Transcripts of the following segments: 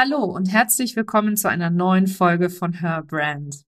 Hallo und herzlich willkommen zu einer neuen Folge von Her Brand.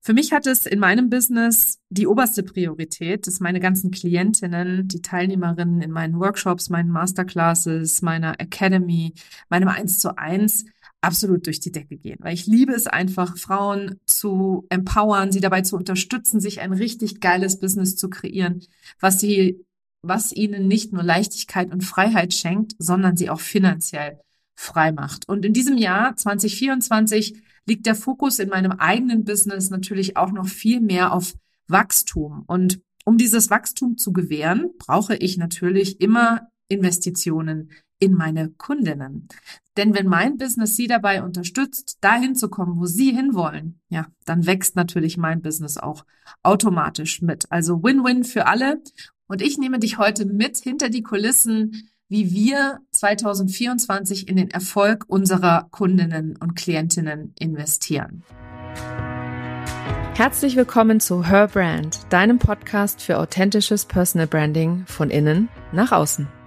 Für mich hat es in meinem Business die oberste Priorität, dass meine ganzen Klientinnen, die Teilnehmerinnen in meinen Workshops, meinen Masterclasses, meiner Academy, meinem 1 zu 1 absolut durch die Decke gehen, weil ich liebe es einfach, Frauen zu empowern, sie dabei zu unterstützen, sich ein richtig geiles Business zu kreieren, was sie, was ihnen nicht nur Leichtigkeit und Freiheit schenkt, sondern sie auch finanziell frei macht. Und in diesem Jahr 2024 liegt der Fokus in meinem eigenen Business natürlich auch noch viel mehr auf Wachstum. Und um dieses Wachstum zu gewähren, brauche ich natürlich immer Investitionen in meine Kundinnen. Denn wenn mein Business sie dabei unterstützt, dahin zu kommen, wo sie hinwollen, ja, dann wächst natürlich mein Business auch automatisch mit. Also Win-Win für alle. Und ich nehme dich heute mit hinter die Kulissen wie wir 2024 in den Erfolg unserer Kundinnen und Klientinnen investieren. Herzlich willkommen zu Her Brand, deinem Podcast für authentisches Personal Branding von innen nach außen.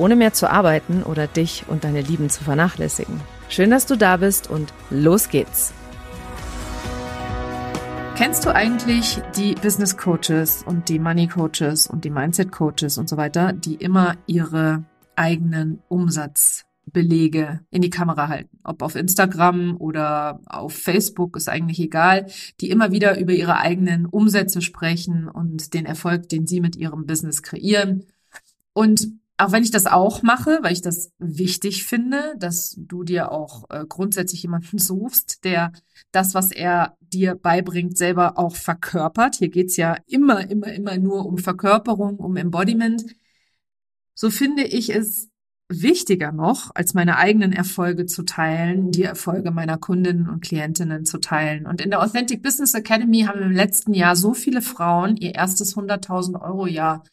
ohne mehr zu arbeiten oder dich und deine Lieben zu vernachlässigen. Schön, dass du da bist und los geht's. Kennst du eigentlich die Business Coaches und die Money Coaches und die Mindset Coaches und so weiter, die immer ihre eigenen Umsatzbelege in die Kamera halten? Ob auf Instagram oder auf Facebook ist eigentlich egal, die immer wieder über ihre eigenen Umsätze sprechen und den Erfolg, den sie mit ihrem Business kreieren. Und auch wenn ich das auch mache, weil ich das wichtig finde, dass du dir auch äh, grundsätzlich jemanden suchst, der das, was er dir beibringt, selber auch verkörpert. Hier geht's ja immer, immer, immer nur um Verkörperung, um Embodiment. So finde ich es wichtiger noch, als meine eigenen Erfolge zu teilen, die Erfolge meiner Kundinnen und Klientinnen zu teilen. Und in der Authentic Business Academy haben im letzten Jahr so viele Frauen ihr erstes 100.000 Euro Jahr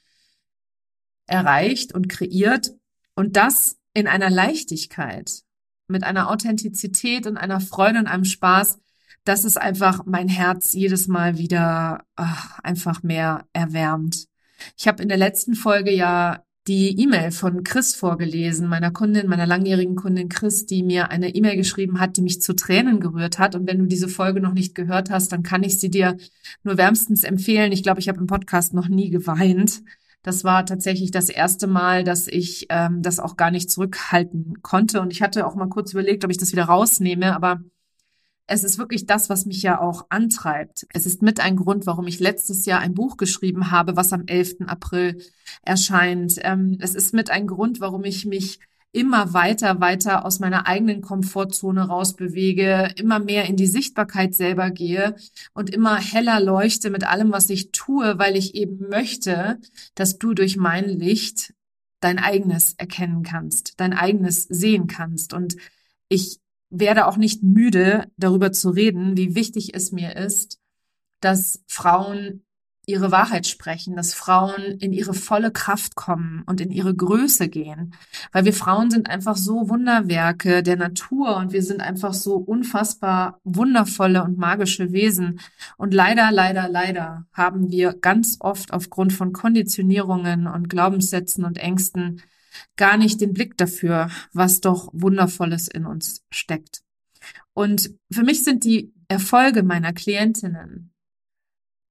erreicht und kreiert und das in einer Leichtigkeit, mit einer Authentizität und einer Freude und einem Spaß, dass es einfach mein Herz jedes Mal wieder ach, einfach mehr erwärmt. Ich habe in der letzten Folge ja die E-Mail von Chris vorgelesen, meiner Kundin, meiner langjährigen Kundin Chris, die mir eine E-Mail geschrieben hat, die mich zu Tränen gerührt hat. Und wenn du diese Folge noch nicht gehört hast, dann kann ich sie dir nur wärmstens empfehlen. Ich glaube, ich habe im Podcast noch nie geweint. Das war tatsächlich das erste Mal, dass ich ähm, das auch gar nicht zurückhalten konnte. Und ich hatte auch mal kurz überlegt, ob ich das wieder rausnehme, aber es ist wirklich das, was mich ja auch antreibt. Es ist mit ein Grund, warum ich letztes Jahr ein Buch geschrieben habe, was am 11. April erscheint. Ähm, es ist mit ein Grund, warum ich mich immer weiter, weiter aus meiner eigenen Komfortzone rausbewege, immer mehr in die Sichtbarkeit selber gehe und immer heller leuchte mit allem, was ich tue, weil ich eben möchte, dass du durch mein Licht dein eigenes erkennen kannst, dein eigenes sehen kannst. Und ich werde auch nicht müde, darüber zu reden, wie wichtig es mir ist, dass Frauen ihre Wahrheit sprechen, dass Frauen in ihre volle Kraft kommen und in ihre Größe gehen. Weil wir Frauen sind einfach so Wunderwerke der Natur und wir sind einfach so unfassbar wundervolle und magische Wesen. Und leider, leider, leider haben wir ganz oft aufgrund von Konditionierungen und Glaubenssätzen und Ängsten gar nicht den Blick dafür, was doch Wundervolles in uns steckt. Und für mich sind die Erfolge meiner Klientinnen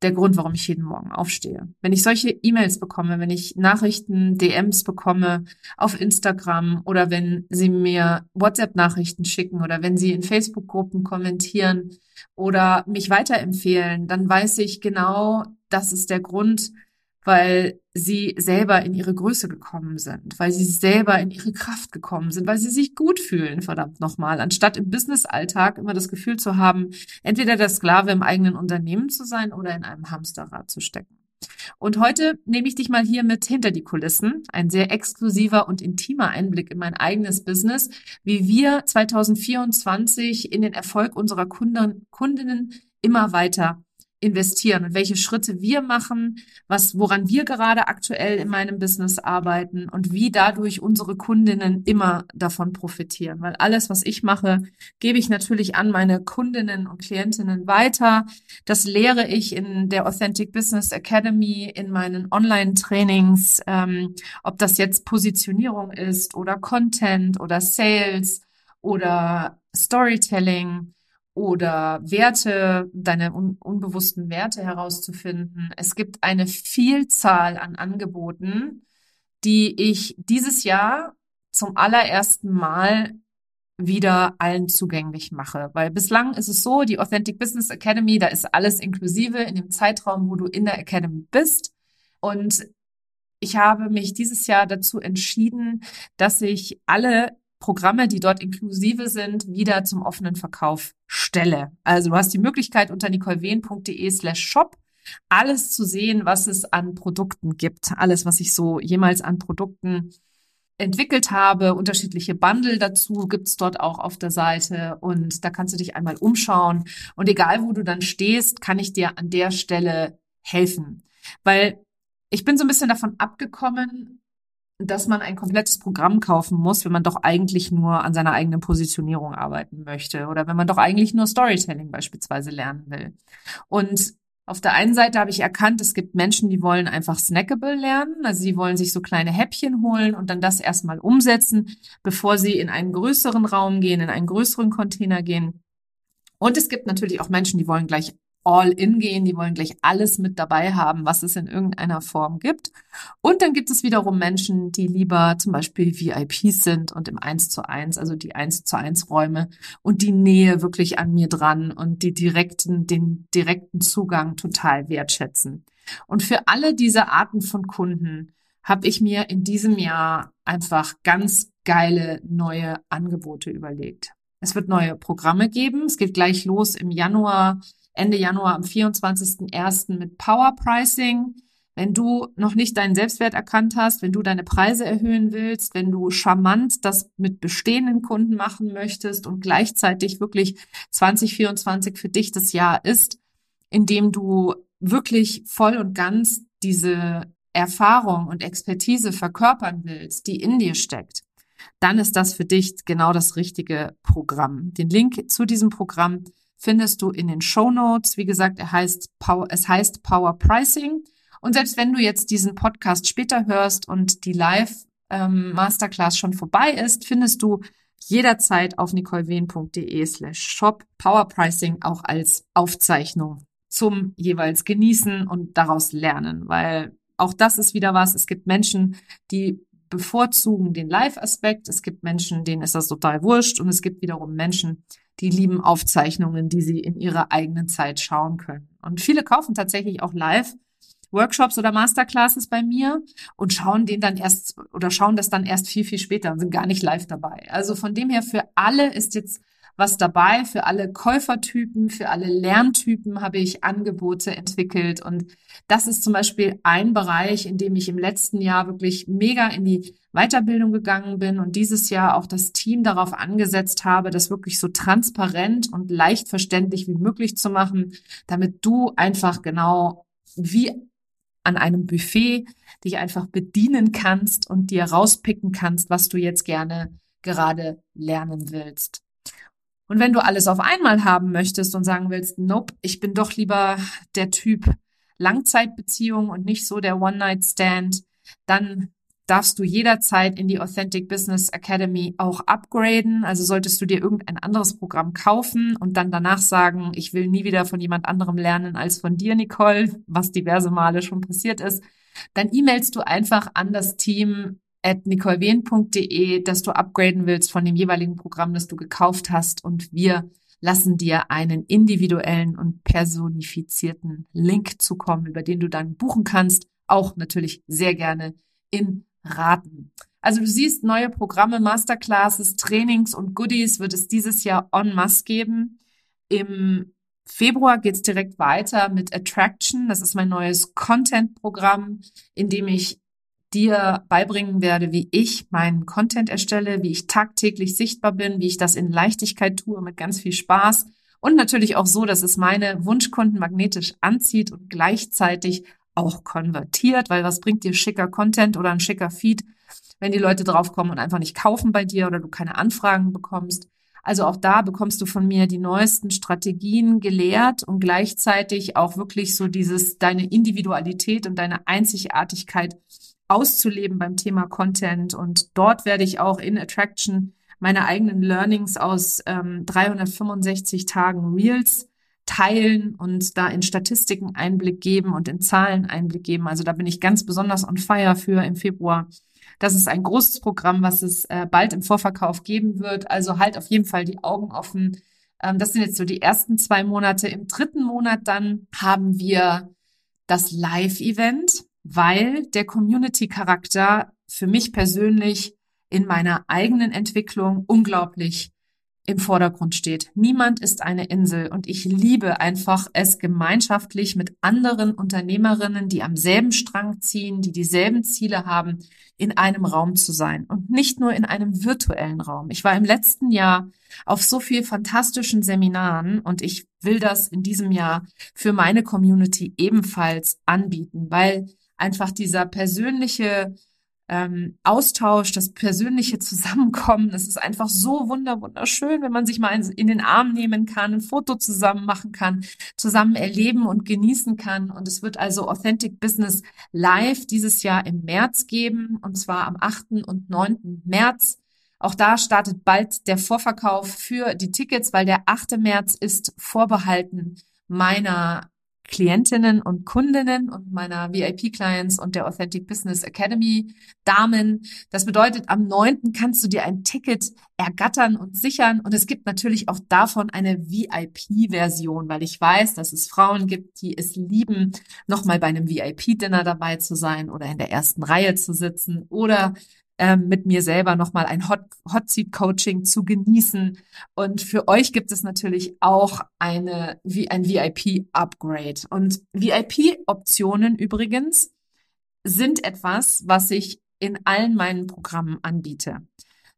der Grund, warum ich jeden Morgen aufstehe. Wenn ich solche E-Mails bekomme, wenn ich Nachrichten, DMs bekomme auf Instagram oder wenn sie mir WhatsApp-Nachrichten schicken oder wenn sie in Facebook-Gruppen kommentieren oder mich weiterempfehlen, dann weiß ich genau, das ist der Grund, weil sie selber in ihre Größe gekommen sind, weil sie selber in ihre Kraft gekommen sind, weil sie sich gut fühlen, verdammt nochmal, anstatt im Business-Alltag immer das Gefühl zu haben, entweder der Sklave im eigenen Unternehmen zu sein oder in einem Hamsterrad zu stecken. Und heute nehme ich dich mal hier mit hinter die Kulissen. Ein sehr exklusiver und intimer Einblick in mein eigenes Business, wie wir 2024 in den Erfolg unserer Kunden, Kundinnen immer weiter investieren und welche Schritte wir machen, was, woran wir gerade aktuell in meinem Business arbeiten und wie dadurch unsere Kundinnen immer davon profitieren. Weil alles, was ich mache, gebe ich natürlich an meine Kundinnen und Klientinnen weiter. Das lehre ich in der Authentic Business Academy, in meinen Online-Trainings, ähm, ob das jetzt Positionierung ist oder Content oder Sales oder Storytelling oder Werte, deine un unbewussten Werte herauszufinden. Es gibt eine Vielzahl an Angeboten, die ich dieses Jahr zum allerersten Mal wieder allen zugänglich mache. Weil bislang ist es so, die Authentic Business Academy, da ist alles inklusive in dem Zeitraum, wo du in der Academy bist. Und ich habe mich dieses Jahr dazu entschieden, dass ich alle Programme, die dort inklusive sind, wieder zum offenen Verkauf stelle. Also du hast die Möglichkeit unter nicolewehn.de slash shop alles zu sehen, was es an Produkten gibt. Alles, was ich so jemals an Produkten entwickelt habe. Unterschiedliche Bundle dazu gibt's dort auch auf der Seite. Und da kannst du dich einmal umschauen. Und egal, wo du dann stehst, kann ich dir an der Stelle helfen. Weil ich bin so ein bisschen davon abgekommen, dass man ein komplettes Programm kaufen muss, wenn man doch eigentlich nur an seiner eigenen Positionierung arbeiten möchte oder wenn man doch eigentlich nur Storytelling beispielsweise lernen will. Und auf der einen Seite habe ich erkannt, es gibt Menschen, die wollen einfach snackable lernen, also sie wollen sich so kleine Häppchen holen und dann das erstmal umsetzen, bevor sie in einen größeren Raum gehen, in einen größeren Container gehen. Und es gibt natürlich auch Menschen, die wollen gleich all in gehen, die wollen gleich alles mit dabei haben, was es in irgendeiner Form gibt. Und dann gibt es wiederum Menschen, die lieber zum Beispiel VIPs sind und im 1 zu 1, also die 1 zu 1 Räume und die Nähe wirklich an mir dran und die direkten, den direkten Zugang total wertschätzen. Und für alle diese Arten von Kunden habe ich mir in diesem Jahr einfach ganz geile neue Angebote überlegt. Es wird neue Programme geben. Es geht gleich los im Januar Ende Januar am 24.01. mit Power Pricing. Wenn du noch nicht deinen Selbstwert erkannt hast, wenn du deine Preise erhöhen willst, wenn du charmant das mit bestehenden Kunden machen möchtest und gleichzeitig wirklich 2024 für dich das Jahr ist, in dem du wirklich voll und ganz diese Erfahrung und Expertise verkörpern willst, die in dir steckt, dann ist das für dich genau das richtige Programm. Den Link zu diesem Programm findest du in den Show Notes. Wie gesagt, er heißt es heißt Power Pricing. Und selbst wenn du jetzt diesen Podcast später hörst und die Live ähm, schon vorbei ist, findest du jederzeit auf nicolewehn.de slash shop Power Pricing auch als Aufzeichnung zum jeweils genießen und daraus lernen, weil auch das ist wieder was. Es gibt Menschen, die bevorzugen den Live-Aspekt. Es gibt Menschen, denen ist das total wurscht. Und es gibt wiederum Menschen, die lieben Aufzeichnungen, die sie in ihrer eigenen Zeit schauen können. Und viele kaufen tatsächlich auch live Workshops oder Masterclasses bei mir und schauen den dann erst oder schauen das dann erst viel, viel später und sind gar nicht live dabei. Also von dem her für alle ist jetzt was dabei. Für alle Käufertypen, für alle Lerntypen habe ich Angebote entwickelt. Und das ist zum Beispiel ein Bereich, in dem ich im letzten Jahr wirklich mega in die Weiterbildung gegangen bin und dieses Jahr auch das Team darauf angesetzt habe, das wirklich so transparent und leicht verständlich wie möglich zu machen, damit du einfach genau wie an einem Buffet dich einfach bedienen kannst und dir rauspicken kannst, was du jetzt gerne gerade lernen willst. Und wenn du alles auf einmal haben möchtest und sagen willst, nope, ich bin doch lieber der Typ Langzeitbeziehung und nicht so der One-Night-Stand, dann darfst du jederzeit in die Authentic Business Academy auch upgraden. Also solltest du dir irgendein anderes Programm kaufen und dann danach sagen, ich will nie wieder von jemand anderem lernen als von dir, Nicole, was diverse Male schon passiert ist, dann e-mailst du einfach an das Team at nicolewehn.de, dass du upgraden willst von dem jeweiligen Programm, das du gekauft hast und wir lassen dir einen individuellen und personifizierten Link zukommen, über den du dann buchen kannst, auch natürlich sehr gerne in Raten. Also du siehst neue Programme, Masterclasses, Trainings und Goodies wird es dieses Jahr en masse geben. Im Februar geht's direkt weiter mit Attraction. Das ist mein neues Content-Programm, in dem ich dir beibringen werde, wie ich meinen Content erstelle, wie ich tagtäglich sichtbar bin, wie ich das in Leichtigkeit tue, mit ganz viel Spaß und natürlich auch so, dass es meine Wunschkunden magnetisch anzieht und gleichzeitig auch konvertiert, weil was bringt dir schicker Content oder ein schicker Feed, wenn die Leute draufkommen und einfach nicht kaufen bei dir oder du keine Anfragen bekommst. Also auch da bekommst du von mir die neuesten Strategien gelehrt und gleichzeitig auch wirklich so dieses, deine Individualität und deine Einzigartigkeit auszuleben beim Thema Content. Und dort werde ich auch in Attraction meine eigenen Learnings aus ähm, 365 Tagen Reels teilen und da in Statistiken Einblick geben und in Zahlen Einblick geben. Also da bin ich ganz besonders on fire für im Februar. Das ist ein großes Programm, was es äh, bald im Vorverkauf geben wird. Also halt auf jeden Fall die Augen offen. Ähm, das sind jetzt so die ersten zwei Monate. Im dritten Monat dann haben wir das Live-Event weil der Community-Charakter für mich persönlich in meiner eigenen Entwicklung unglaublich im Vordergrund steht. Niemand ist eine Insel und ich liebe einfach es gemeinschaftlich mit anderen Unternehmerinnen, die am selben Strang ziehen, die dieselben Ziele haben, in einem Raum zu sein und nicht nur in einem virtuellen Raum. Ich war im letzten Jahr auf so viel fantastischen Seminaren und ich will das in diesem Jahr für meine Community ebenfalls anbieten, weil einfach dieser persönliche ähm, Austausch, das persönliche Zusammenkommen, das ist einfach so wunder wunderschön, wenn man sich mal in, in, den Arm nehmen kann, ein Foto zusammen machen kann, zusammen erleben und genießen kann. Und es wird also Authentic Business Live dieses Jahr im März geben, und zwar am 8. und 9. März. Auch da startet bald der Vorverkauf für die Tickets, weil der 8. März ist vorbehalten meiner Klientinnen und Kundinnen und meiner VIP-Clients und der Authentic Business Academy Damen. Das bedeutet, am 9. kannst du dir ein Ticket ergattern und sichern. Und es gibt natürlich auch davon eine VIP-Version, weil ich weiß, dass es Frauen gibt, die es lieben, nochmal bei einem VIP-Dinner dabei zu sein oder in der ersten Reihe zu sitzen oder ähm, mit mir selber nochmal ein Hot, Hot Seat Coaching zu genießen. Und für euch gibt es natürlich auch eine, wie ein VIP Upgrade. Und VIP Optionen übrigens sind etwas, was ich in allen meinen Programmen anbiete.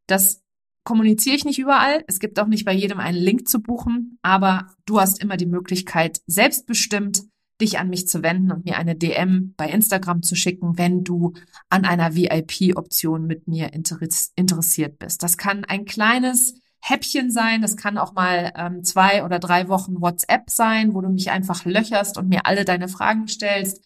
Das kommuniziere ich nicht überall. Es gibt auch nicht bei jedem einen Link zu buchen, aber du hast immer die Möglichkeit, selbstbestimmt dich an mich zu wenden und mir eine DM bei Instagram zu schicken, wenn du an einer VIP-Option mit mir interessiert bist. Das kann ein kleines Häppchen sein, das kann auch mal ähm, zwei oder drei Wochen WhatsApp sein, wo du mich einfach löcherst und mir alle deine Fragen stellst.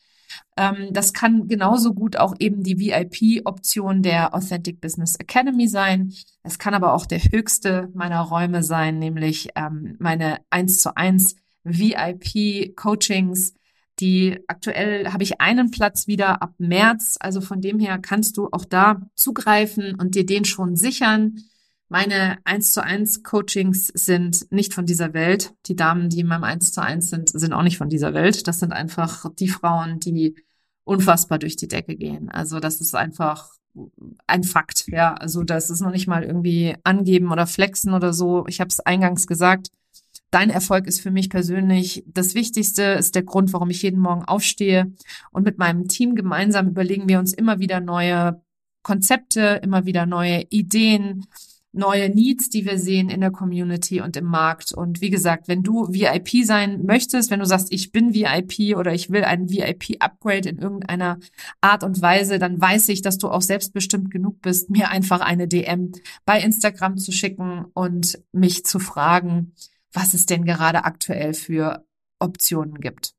Ähm, das kann genauso gut auch eben die VIP-Option der Authentic Business Academy sein. Es kann aber auch der höchste meiner Räume sein, nämlich ähm, meine 1 zu 1 VIP-Coachings, die aktuell habe ich einen Platz wieder ab März. Also von dem her kannst du auch da zugreifen und dir den schon sichern. Meine 1 zu 1 Coachings sind nicht von dieser Welt. Die Damen, die in meinem 1 zu 1 sind, sind auch nicht von dieser Welt. Das sind einfach die Frauen, die unfassbar durch die Decke gehen. Also das ist einfach ein Fakt, ja. Also das ist noch nicht mal irgendwie angeben oder flexen oder so. Ich habe es eingangs gesagt. Dein Erfolg ist für mich persönlich das Wichtigste, ist der Grund, warum ich jeden Morgen aufstehe. Und mit meinem Team gemeinsam überlegen wir uns immer wieder neue Konzepte, immer wieder neue Ideen, neue Needs, die wir sehen in der Community und im Markt. Und wie gesagt, wenn du VIP sein möchtest, wenn du sagst, ich bin VIP oder ich will ein VIP-Upgrade in irgendeiner Art und Weise, dann weiß ich, dass du auch selbstbestimmt genug bist, mir einfach eine DM bei Instagram zu schicken und mich zu fragen, was es denn gerade aktuell für Optionen gibt.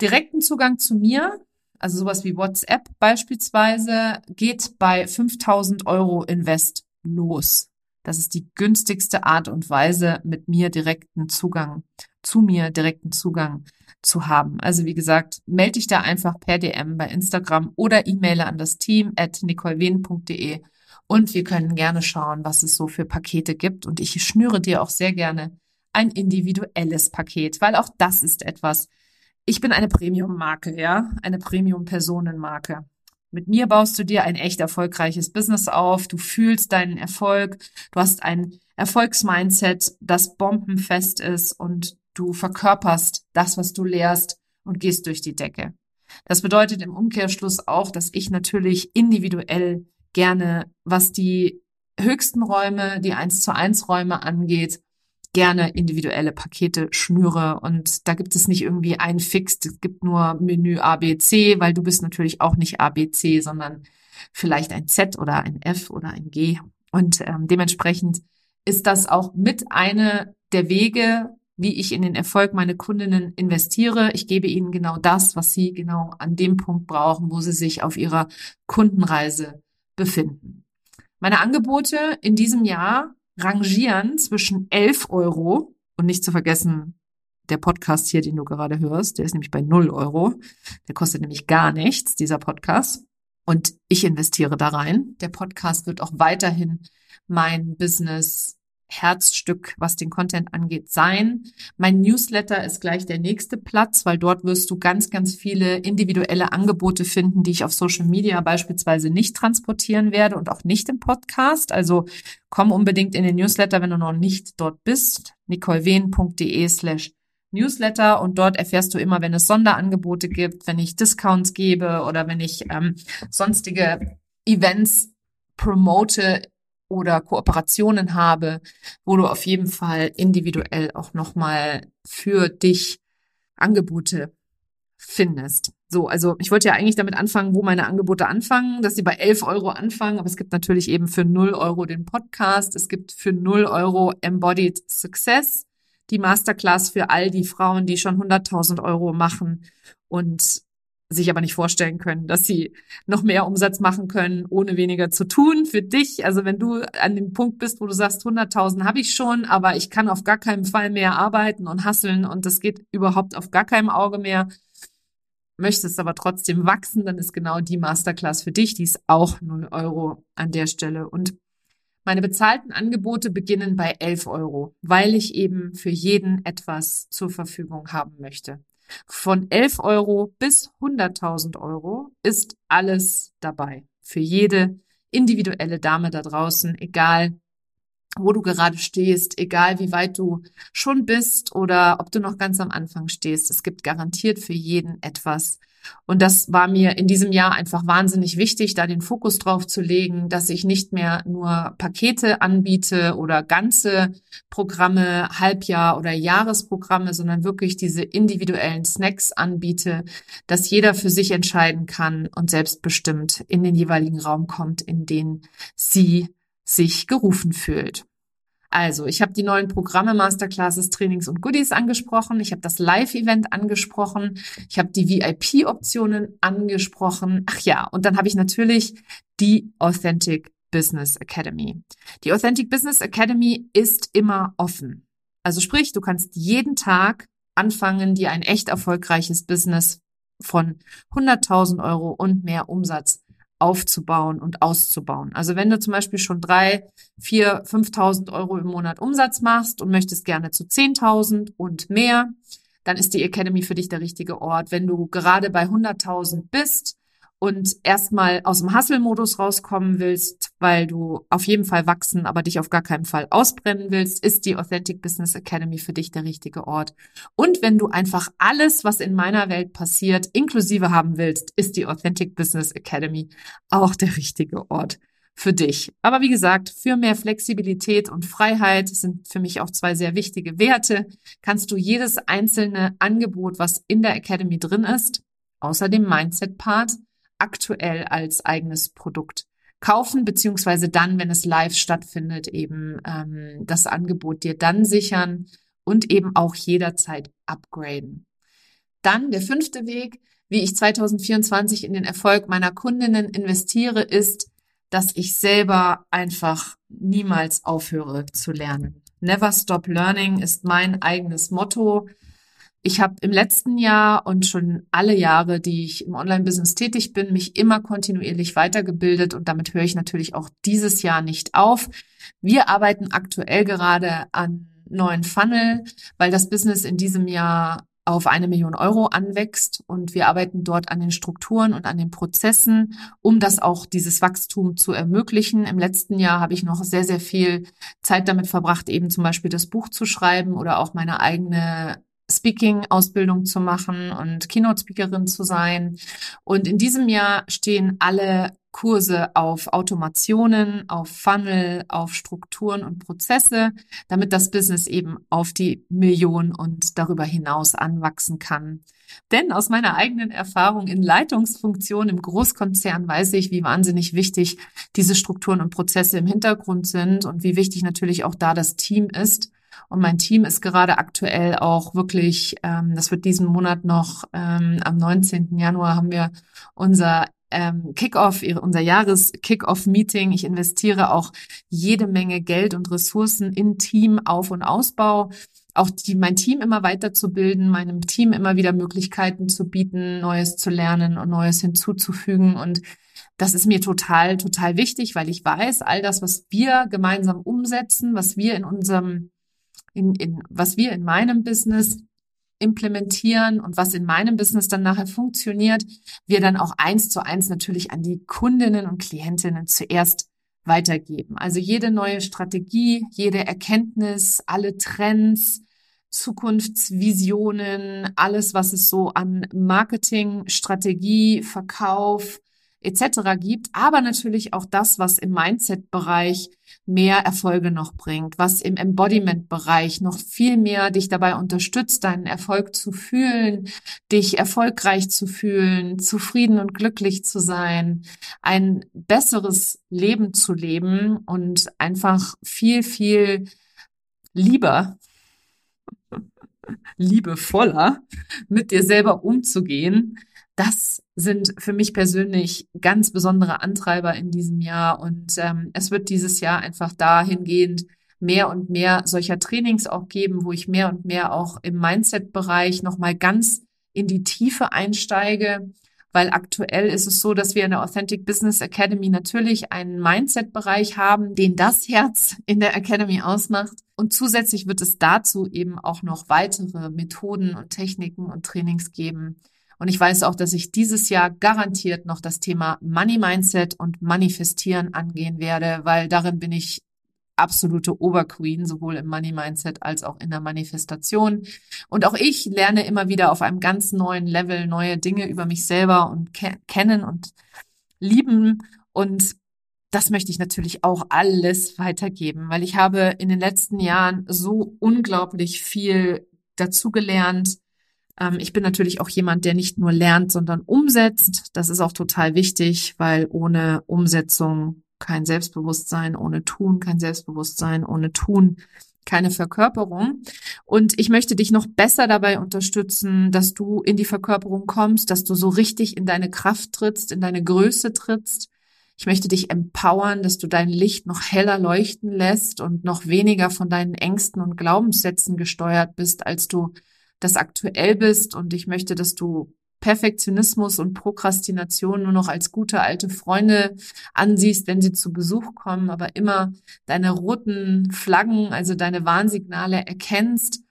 Direkten Zugang zu mir, also sowas wie WhatsApp beispielsweise, geht bei 5000 Euro Invest los. Das ist die günstigste Art und Weise, mit mir direkten Zugang, zu mir direkten Zugang zu haben. Also wie gesagt, melde dich da einfach per DM bei Instagram oder E-Mail an das Team at nicolewen.de und wir können gerne schauen, was es so für Pakete gibt. Und ich schnüre dir auch sehr gerne ein individuelles Paket, weil auch das ist etwas. Ich bin eine Premium-Marke, ja, eine Premium-Personenmarke. Mit mir baust du dir ein echt erfolgreiches Business auf. Du fühlst deinen Erfolg. Du hast ein Erfolgsmindset, das bombenfest ist und Du verkörperst das, was du lehrst und gehst durch die Decke. Das bedeutet im Umkehrschluss auch, dass ich natürlich individuell gerne, was die höchsten Räume, die 1 zu 1 Räume angeht, gerne individuelle Pakete schnüre. Und da gibt es nicht irgendwie ein Fix, es gibt nur Menü ABC, weil du bist natürlich auch nicht ABC, sondern vielleicht ein Z oder ein F oder ein G. Und ähm, dementsprechend ist das auch mit eine der Wege, wie ich in den Erfolg meiner Kundinnen investiere. Ich gebe ihnen genau das, was sie genau an dem Punkt brauchen, wo sie sich auf ihrer Kundenreise befinden. Meine Angebote in diesem Jahr rangieren zwischen 11 Euro und nicht zu vergessen, der Podcast hier, den du gerade hörst, der ist nämlich bei 0 Euro. Der kostet nämlich gar nichts, dieser Podcast. Und ich investiere da rein. Der Podcast wird auch weiterhin mein Business Herzstück, was den Content angeht, sein. Mein Newsletter ist gleich der nächste Platz, weil dort wirst du ganz, ganz viele individuelle Angebote finden, die ich auf Social Media beispielsweise nicht transportieren werde und auch nicht im Podcast. Also komm unbedingt in den Newsletter, wenn du noch nicht dort bist. nicolewehn.de slash Newsletter und dort erfährst du immer, wenn es Sonderangebote gibt, wenn ich Discounts gebe oder wenn ich ähm, sonstige Events promote oder Kooperationen habe, wo du auf jeden Fall individuell auch nochmal für dich Angebote findest. So, also ich wollte ja eigentlich damit anfangen, wo meine Angebote anfangen, dass sie bei 11 Euro anfangen, aber es gibt natürlich eben für 0 Euro den Podcast, es gibt für 0 Euro Embodied Success, die Masterclass für all die Frauen, die schon 100.000 Euro machen und sich aber nicht vorstellen können, dass sie noch mehr Umsatz machen können, ohne weniger zu tun für dich. Also wenn du an dem Punkt bist, wo du sagst, 100.000 habe ich schon, aber ich kann auf gar keinen Fall mehr arbeiten und hasseln und das geht überhaupt auf gar keinem Auge mehr, möchtest aber trotzdem wachsen, dann ist genau die Masterclass für dich. Die ist auch 0 Euro an der Stelle. Und meine bezahlten Angebote beginnen bei 11 Euro, weil ich eben für jeden etwas zur Verfügung haben möchte. Von 11 Euro bis 100.000 Euro ist alles dabei. Für jede individuelle Dame da draußen, egal wo du gerade stehst, egal wie weit du schon bist oder ob du noch ganz am Anfang stehst. Es gibt garantiert für jeden etwas, und das war mir in diesem Jahr einfach wahnsinnig wichtig, da den Fokus drauf zu legen, dass ich nicht mehr nur Pakete anbiete oder ganze Programme, Halbjahr- oder Jahresprogramme, sondern wirklich diese individuellen Snacks anbiete, dass jeder für sich entscheiden kann und selbstbestimmt in den jeweiligen Raum kommt, in den sie sich gerufen fühlt. Also, ich habe die neuen Programme, Masterclasses, Trainings und Goodies angesprochen. Ich habe das Live-Event angesprochen. Ich habe die VIP-Optionen angesprochen. Ach ja, und dann habe ich natürlich die Authentic Business Academy. Die Authentic Business Academy ist immer offen. Also sprich, du kannst jeden Tag anfangen, dir ein echt erfolgreiches Business von 100.000 Euro und mehr Umsatz aufzubauen und auszubauen. Also wenn du zum Beispiel schon drei, vier, 5.000 Euro im Monat Umsatz machst und möchtest gerne zu 10.000 und mehr, dann ist die Academy für dich der richtige Ort. Wenn du gerade bei 100.000 bist und erstmal aus dem Hustle-Modus rauskommen willst, weil du auf jeden Fall wachsen, aber dich auf gar keinen Fall ausbrennen willst, ist die Authentic Business Academy für dich der richtige Ort. Und wenn du einfach alles, was in meiner Welt passiert, inklusive haben willst, ist die Authentic Business Academy auch der richtige Ort für dich. Aber wie gesagt, für mehr Flexibilität und Freiheit sind für mich auch zwei sehr wichtige Werte. Kannst du jedes einzelne Angebot, was in der Academy drin ist, außer dem Mindset-Part, aktuell als eigenes Produkt kaufen, beziehungsweise dann, wenn es live stattfindet, eben ähm, das Angebot dir dann sichern und eben auch jederzeit upgraden. Dann der fünfte Weg, wie ich 2024 in den Erfolg meiner Kundinnen investiere, ist, dass ich selber einfach niemals aufhöre zu lernen. Never stop learning ist mein eigenes Motto. Ich habe im letzten Jahr und schon alle Jahre, die ich im Online-Business tätig bin, mich immer kontinuierlich weitergebildet und damit höre ich natürlich auch dieses Jahr nicht auf. Wir arbeiten aktuell gerade an neuen Funnel, weil das Business in diesem Jahr auf eine Million Euro anwächst und wir arbeiten dort an den Strukturen und an den Prozessen, um das auch dieses Wachstum zu ermöglichen. Im letzten Jahr habe ich noch sehr, sehr viel Zeit damit verbracht, eben zum Beispiel das Buch zu schreiben oder auch meine eigene Speaking-Ausbildung zu machen und Keynote-Speakerin zu sein. Und in diesem Jahr stehen alle Kurse auf Automationen, auf Funnel, auf Strukturen und Prozesse, damit das Business eben auf die Million und darüber hinaus anwachsen kann. Denn aus meiner eigenen Erfahrung in Leitungsfunktionen im Großkonzern weiß ich, wie wahnsinnig wichtig diese Strukturen und Prozesse im Hintergrund sind und wie wichtig natürlich auch da das Team ist. Und mein Team ist gerade aktuell auch wirklich, ähm, das wird diesen Monat noch, ähm, am 19. Januar haben wir unser ähm, Kickoff, unser Jahres-Kickoff-Meeting. Ich investiere auch jede Menge Geld und Ressourcen in Team, Auf- und Ausbau. Auch die, mein Team immer weiterzubilden, meinem Team immer wieder Möglichkeiten zu bieten, Neues zu lernen und Neues hinzuzufügen. Und das ist mir total, total wichtig, weil ich weiß, all das, was wir gemeinsam umsetzen, was wir in unserem, in, in, was wir in meinem Business implementieren und was in meinem Business dann nachher funktioniert, wir dann auch eins zu eins natürlich an die Kundinnen und Klientinnen zuerst weitergeben. Also jede neue Strategie, jede Erkenntnis, alle Trends, Zukunftsvisionen, alles, was es so an Marketing, Strategie, Verkauf, etc. gibt, aber natürlich auch das, was im Mindset-Bereich mehr Erfolge noch bringt, was im Embodiment-Bereich noch viel mehr dich dabei unterstützt, deinen Erfolg zu fühlen, dich erfolgreich zu fühlen, zufrieden und glücklich zu sein, ein besseres Leben zu leben und einfach viel, viel lieber liebevoller mit dir selber umzugehen, das sind für mich persönlich ganz besondere Antreiber in diesem Jahr. Und ähm, es wird dieses Jahr einfach dahingehend mehr und mehr solcher Trainings auch geben, wo ich mehr und mehr auch im Mindset-Bereich nochmal ganz in die Tiefe einsteige. Weil aktuell ist es so, dass wir in der Authentic Business Academy natürlich einen Mindset-Bereich haben, den das Herz in der Academy ausmacht. Und zusätzlich wird es dazu eben auch noch weitere Methoden und Techniken und Trainings geben, und ich weiß auch, dass ich dieses Jahr garantiert noch das Thema Money Mindset und Manifestieren angehen werde, weil darin bin ich absolute Oberqueen, sowohl im Money Mindset als auch in der Manifestation. Und auch ich lerne immer wieder auf einem ganz neuen Level neue Dinge über mich selber und ke kennen und lieben. Und das möchte ich natürlich auch alles weitergeben, weil ich habe in den letzten Jahren so unglaublich viel dazugelernt, ich bin natürlich auch jemand, der nicht nur lernt, sondern umsetzt. Das ist auch total wichtig, weil ohne Umsetzung kein Selbstbewusstsein, ohne Tun kein Selbstbewusstsein, ohne Tun keine Verkörperung. Und ich möchte dich noch besser dabei unterstützen, dass du in die Verkörperung kommst, dass du so richtig in deine Kraft trittst, in deine Größe trittst. Ich möchte dich empowern, dass du dein Licht noch heller leuchten lässt und noch weniger von deinen Ängsten und Glaubenssätzen gesteuert bist, als du das aktuell bist und ich möchte, dass du Perfektionismus und Prokrastination nur noch als gute alte Freunde ansiehst, wenn sie zu Besuch kommen, aber immer deine roten Flaggen, also deine Warnsignale erkennst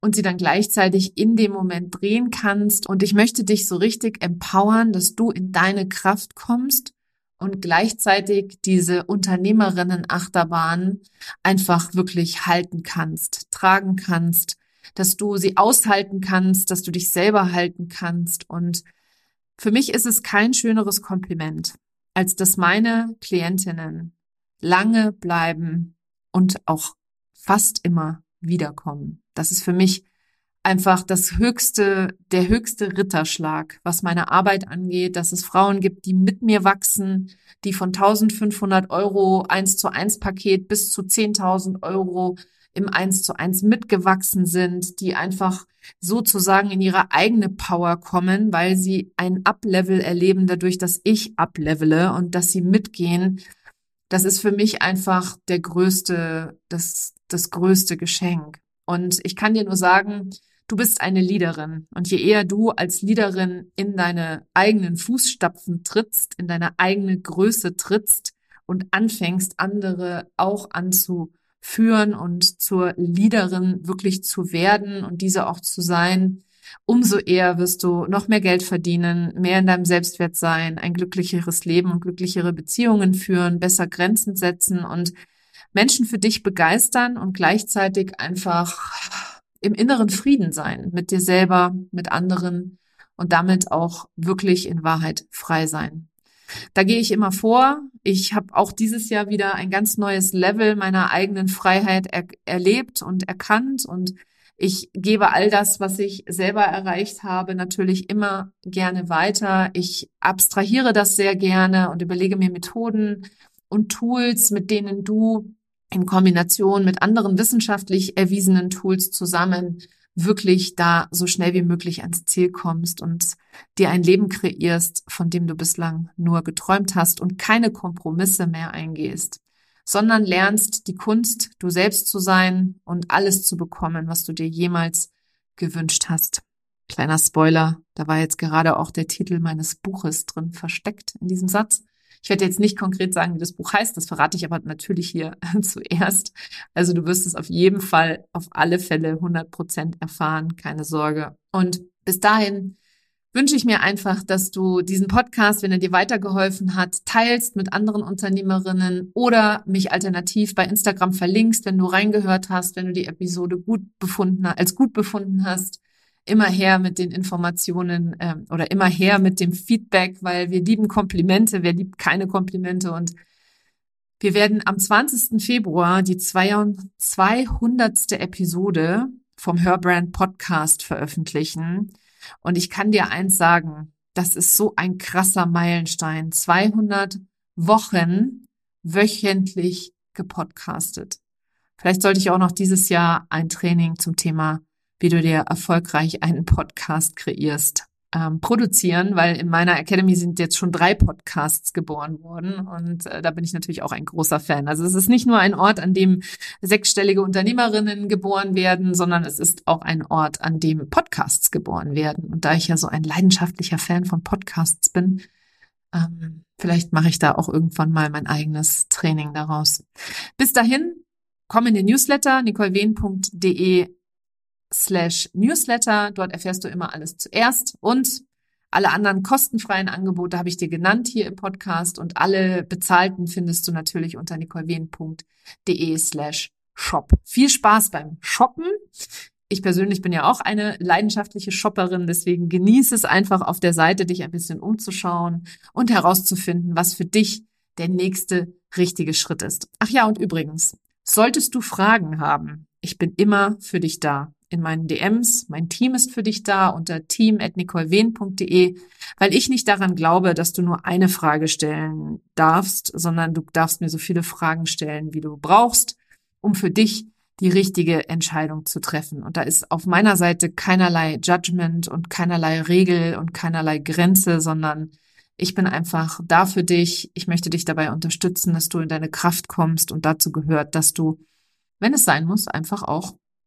und sie dann gleichzeitig in dem Moment drehen kannst. Und ich möchte dich so richtig empowern, dass du in deine Kraft kommst und gleichzeitig diese Unternehmerinnen-Achterbahn einfach wirklich halten kannst, tragen kannst, dass du sie aushalten kannst, dass du dich selber halten kannst. Und für mich ist es kein schöneres Kompliment, als dass meine Klientinnen lange bleiben und auch fast immer wiederkommen. Das ist für mich einfach das höchste, der höchste Ritterschlag, was meine Arbeit angeht, dass es Frauen gibt, die mit mir wachsen, die von 1500 Euro eins zu eins Paket bis zu 10.000 Euro im Eins zu eins mitgewachsen sind, die einfach sozusagen in ihre eigene Power kommen, weil sie ein Uplevel erleben dadurch, dass ich uplevele und dass sie mitgehen. Das ist für mich einfach der größte, das, das größte Geschenk. Und ich kann dir nur sagen, du bist eine Leaderin. Und je eher du als Leaderin in deine eigenen Fußstapfen trittst, in deine eigene Größe trittst und anfängst, andere auch anzu führen und zur Leaderin wirklich zu werden und diese auch zu sein, umso eher wirst du noch mehr Geld verdienen, mehr in deinem Selbstwert sein, ein glücklicheres Leben und glücklichere Beziehungen führen, besser Grenzen setzen und Menschen für dich begeistern und gleichzeitig einfach im inneren Frieden sein mit dir selber, mit anderen und damit auch wirklich in Wahrheit frei sein. Da gehe ich immer vor. Ich habe auch dieses Jahr wieder ein ganz neues Level meiner eigenen Freiheit er erlebt und erkannt und ich gebe all das, was ich selber erreicht habe, natürlich immer gerne weiter. Ich abstrahiere das sehr gerne und überlege mir Methoden und Tools, mit denen du in Kombination mit anderen wissenschaftlich erwiesenen Tools zusammen wirklich da so schnell wie möglich ans Ziel kommst und dir ein Leben kreierst, von dem du bislang nur geträumt hast und keine Kompromisse mehr eingehst, sondern lernst die Kunst, du selbst zu sein und alles zu bekommen, was du dir jemals gewünscht hast. Kleiner Spoiler, da war jetzt gerade auch der Titel meines Buches drin versteckt in diesem Satz. Ich werde jetzt nicht konkret sagen, wie das Buch heißt, das verrate ich aber natürlich hier zuerst. Also du wirst es auf jeden Fall, auf alle Fälle 100 Prozent erfahren, keine Sorge. Und bis dahin wünsche ich mir einfach, dass du diesen Podcast, wenn er dir weitergeholfen hat, teilst mit anderen Unternehmerinnen oder mich alternativ bei Instagram verlinkst, wenn du reingehört hast, wenn du die Episode gut befunden, als gut befunden hast immer her mit den Informationen ähm, oder immer her mit dem Feedback, weil wir lieben Komplimente, wer liebt keine Komplimente und wir werden am 20. Februar die 200. Episode vom Herbrand Podcast veröffentlichen. Und ich kann dir eins sagen, das ist so ein krasser Meilenstein. 200 Wochen wöchentlich gepodcastet. Vielleicht sollte ich auch noch dieses Jahr ein Training zum Thema wie du dir erfolgreich einen Podcast kreierst, ähm, produzieren, weil in meiner Academy sind jetzt schon drei Podcasts geboren worden und äh, da bin ich natürlich auch ein großer Fan. Also es ist nicht nur ein Ort, an dem sechsstellige Unternehmerinnen geboren werden, sondern es ist auch ein Ort, an dem Podcasts geboren werden. Und da ich ja so ein leidenschaftlicher Fan von Podcasts bin, ähm, vielleicht mache ich da auch irgendwann mal mein eigenes Training daraus. Bis dahin, komm in den Newsletter nicolewehn.de slash Newsletter. Dort erfährst du immer alles zuerst und alle anderen kostenfreien Angebote habe ich dir genannt hier im Podcast und alle bezahlten findest du natürlich unter nicolewen.de slash shop. Viel Spaß beim Shoppen. Ich persönlich bin ja auch eine leidenschaftliche Shopperin, deswegen genieße es einfach auf der Seite, dich ein bisschen umzuschauen und herauszufinden, was für dich der nächste richtige Schritt ist. Ach ja, und übrigens, solltest du Fragen haben, ich bin immer für dich da in meinen DMs. Mein Team ist für dich da unter team.nicolewehn.de, weil ich nicht daran glaube, dass du nur eine Frage stellen darfst, sondern du darfst mir so viele Fragen stellen, wie du brauchst, um für dich die richtige Entscheidung zu treffen. Und da ist auf meiner Seite keinerlei Judgment und keinerlei Regel und keinerlei Grenze, sondern ich bin einfach da für dich. Ich möchte dich dabei unterstützen, dass du in deine Kraft kommst und dazu gehört, dass du, wenn es sein muss, einfach auch